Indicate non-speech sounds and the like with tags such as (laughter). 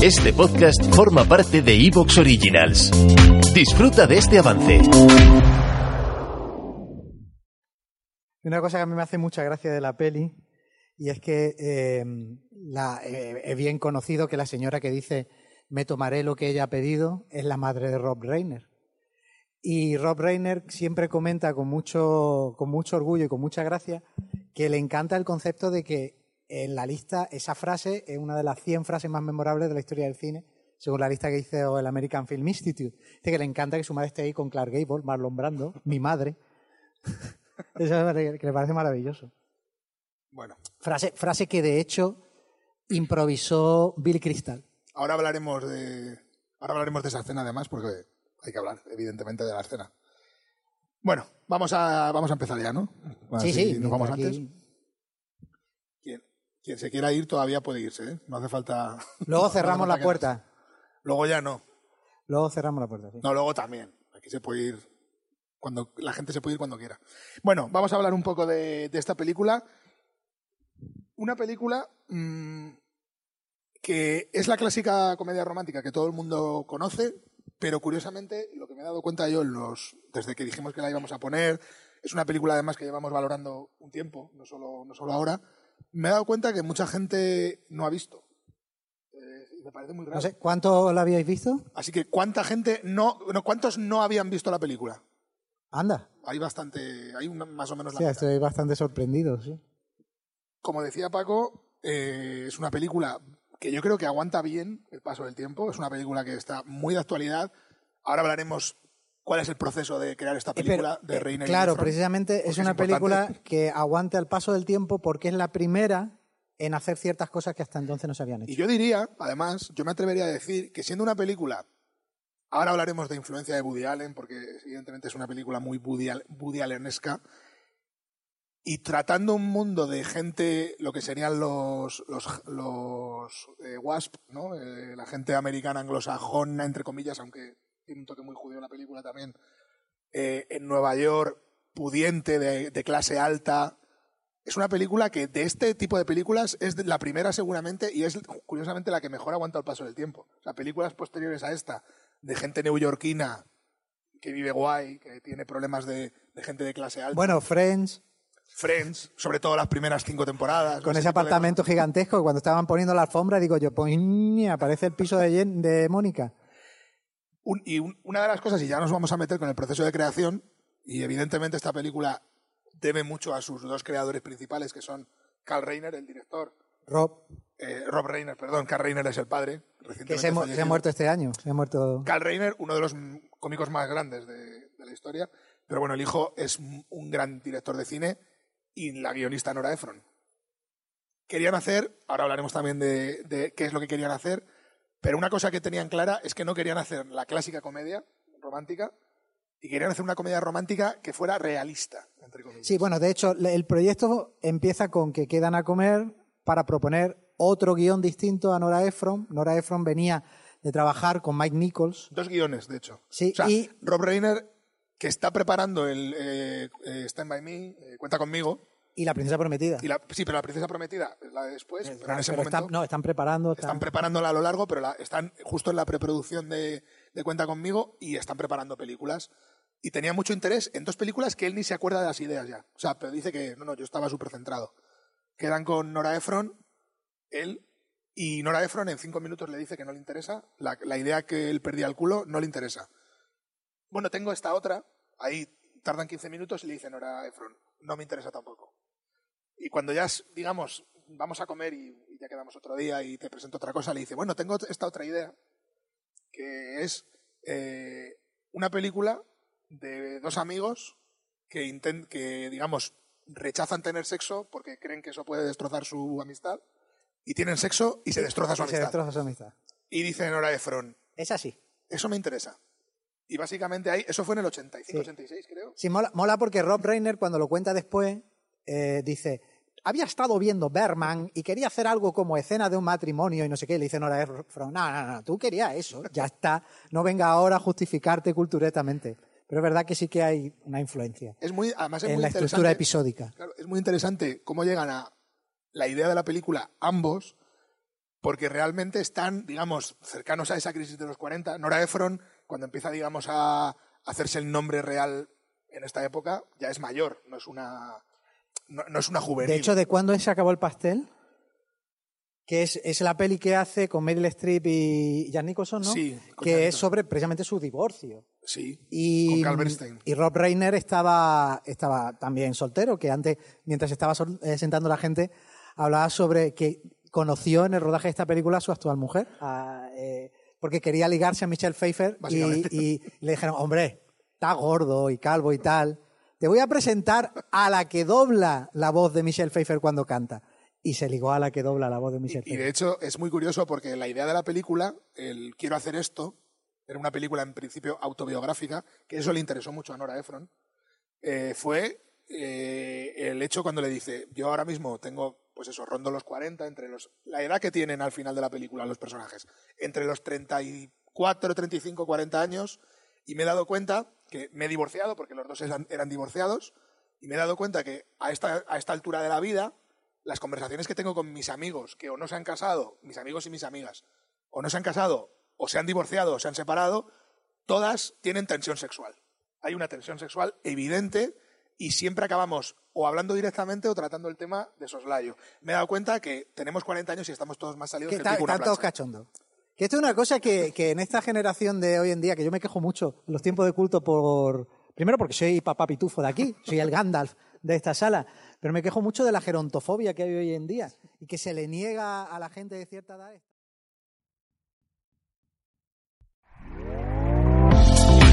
Este podcast forma parte de Evox Originals. Disfruta de este avance. Una cosa que a mí me hace mucha gracia de la peli y es que la, eh, bien conocido que la señora que dice me tomaré lo que ella ha pedido es la madre de Rob Reiner. Y Rob Reiner siempre comenta con mucho, con mucho orgullo y con mucha gracia que le encanta el concepto de que en la lista esa frase es una de las 100 frases más memorables de la historia del cine, según la lista que hizo el American Film Institute. Dice que le encanta que su madre esté ahí con Clark Gable, Marlon Brando, mi madre. (laughs) Eso que le parece maravilloso. Bueno, Frase, frase que de hecho improvisó Bill Crystal. ahora hablaremos de ahora hablaremos de esa escena además porque hay que hablar evidentemente de la escena. Bueno, vamos a vamos a empezar ya, ¿no? sí, Así sí. nos vamos aquí- antes. Quien, se quiera ir todavía puede irse, ¿eh? No hace falta. (laughs) Luego no cerramos falta la que- puerta. Luego ya no. Luego cerramos la puerta, sí. No, luego también. Aquí se puede ir cuando la gente se puede ir cuando quiera. Bueno, vamos a hablar un poco de, de esta película. Una película mm, que es la clásica comedia romántica que todo el mundo conoce, pero curiosamente lo que me he dado cuenta yo en los, desde que dijimos que la íbamos a poner, es una película además que llevamos valorando un tiempo, no solo, no solo ahora, me he dado cuenta que mucha gente no ha visto. Eh, me parece muy raro. No sé, ¿cuánto la habíais visto? Así que, ¿cuánta gente no, no, cuántos no habían visto la película? Anda. Hay bastante, hay una- más o menos la Sí, mitad. estoy bastante sorprendido, sí. Como decía Paco, eh, es una película que yo creo que aguanta bien el paso del tiempo. Es una película que está muy de actualidad. Ahora hablaremos cuál es el proceso de crear esta película de eh, Reiner y claro, precisamente es una importante. película que aguante al paso del tiempo porque es la primera en hacer ciertas cosas que hasta entonces no se habían hecho. Y yo diría, además, yo me atrevería a decir que siendo una película, ahora hablaremos de influencia de Woody Allen, porque evidentemente es una película muy Woody, Woody Allenesca, y tratando un mundo de gente, lo que serían los, los, los eh, WASP, ¿no? Eh, la gente americana anglosajona, entre comillas, aunque tiene un toque muy judío la película también, eh, en Nueva York, pudiente, de, de clase alta, es una película que de este tipo de películas es la primera seguramente y es curiosamente la que mejor aguanta el paso del tiempo. O sea, películas posteriores a esta, de gente neoyorquina que vive guay, que tiene problemas de, de gente de clase alta. Bueno, Friends, Friends, sobre todo las primeras cinco temporadas. con ese apartamento gigantesco, cuando estaban poniendo la alfombra, digo yo, pues aparece el piso de, Jen- de Mónica. Un- y un- una de las cosas, y ya nos vamos a meter con el proceso de creación, y evidentemente esta película debe mucho a sus dos creadores principales, que son Carl Reiner, el director, Rob, eh, Rob Reiner, perdón, Carl Reiner es el padre, que se, ha muerto este año. Se ha muerto. Carl Reiner, uno de los cómicos más grandes de, de la historia, pero bueno, el hijo es un un gran director de cine y la guionista Nora Ephron. Querían hacer, ahora hablaremos también de, de qué es lo que querían hacer, pero una cosa que tenían clara es que no querían hacer la clásica comedia romántica y querían hacer una comedia romántica que fuera realista, entre comillas. Sí, bueno, de hecho, el proyecto empieza con que quedan a comer para proponer otro guion distinto a Nora Ephron. Nora Ephron venía de trabajar con Mike Nichols. Dos guiones, de hecho. Sí, o sea, y- Rob Reiner, que está preparando el eh, eh, Stand By Me, eh, Cuenta conmigo, Y la princesa prometida. Y la- sí, pero la princesa prometida es la de después. pero en ese Pero momento están, no, están preparando. están están- preparándola a lo largo, pero la- están justo en la preproducción de, de Cuenta conmigo y están preparando películas. Y tenía mucho interés en dos películas que él ni se acuerda de las ideas ya. O sea, pero dice que no, no, yo estaba súper centrado. Quedan con Nora Ephron, él, y Nora Ephron en cinco minutos le dice que no le interesa. La, la idea que él perdía el culo no le interesa. Bueno, tengo esta otra, ahí tardan 15 minutos y le dice Nora Ephron, no me interesa tampoco. Y cuando ya, digamos, vamos a comer y, y ya quedamos otro día y te presento otra cosa, le dice, bueno, tengo esta otra idea, que es eh, una película de dos amigos que, inten- que, digamos, rechazan tener sexo porque creen que eso puede destrozar su amistad, y tienen sexo y se destroza su y se amistad. destroza su amistad. Y dice Nora Ephron, Es así. eso me interesa. Y básicamente ahí, eso fue en el 85, Sí. 86 creo. Sí, mola, mola porque Rob Reiner, cuando lo cuenta después, eh, dice: Había estado viendo Berman y quería hacer algo como escena de un matrimonio y no sé qué. Le dice Nora Ephron: No, no, no, tú querías eso, ya está. No venga ahora a justificarte culturetamente. Pero es verdad que sí que hay una influencia Es muy, además es en muy la estructura episódica. Claro, es muy interesante cómo llegan a la idea de la película ambos, porque realmente están, digamos, cercanos a esa crisis de los 40. Nora Ephron, cuando empieza, digamos, a hacerse el nombre real en esta época, ya es mayor, no es una, no, no es una juvenil. De hecho, ¿de cuándo se acabó el pastel? Que es, es la peli que hace con Meryl Streep y Jan Nicholson, ¿no? Sí, Jan Que es sobre precisamente su divorcio. sí, Y, con y Rob Reiner estaba, estaba también soltero, que antes, mientras estaba sol- eh, sentando la gente, hablaba sobre que conoció en el rodaje de esta película a su actual mujer, a, eh, porque quería ligarse a Michelle Pfeiffer y, y le dijeron, hombre, está gordo y calvo y tal, te voy a presentar a la que dobla la voz de Michelle Pfeiffer cuando canta. Y se ligó a la que dobla la voz de Michelle Y Pfeiffer. de hecho es muy curioso porque la idea de la película, el quiero hacer esto, era una película en principio autobiográfica, que eso le interesó mucho a Nora Ephron, eh, fue eh, el hecho cuando le dice, yo ahora mismo tengo, pues eso, rondo los 40, entre los, la edad que tienen al final de la película los personajes, entre los 34, 35, 40 años, y me he dado cuenta que me he divorciado, porque los dos eran, eran divorciados, y me he dado cuenta que a esta, a esta altura de la vida, las conversaciones que tengo con mis amigos que o no se han casado, mis amigos y mis amigas, o no se han casado, o se han divorciado, o se han separado, todas tienen tensión sexual. Hay una tensión sexual evidente y siempre acabamos o hablando directamente o tratando el tema de soslayo. Me he dado cuenta que tenemos 40 años y estamos todos más salidos que que el pico una están todos plancha. Que esto es una cosa que, que en esta generación de hoy en día, que yo me quejo mucho en los tiempos de culto por... Primero porque soy papá pitufo de aquí, soy el Gandalf de esta sala, pero me quejo mucho de la gerontofobia que hay hoy en día y que se le niega a la gente de cierta edad.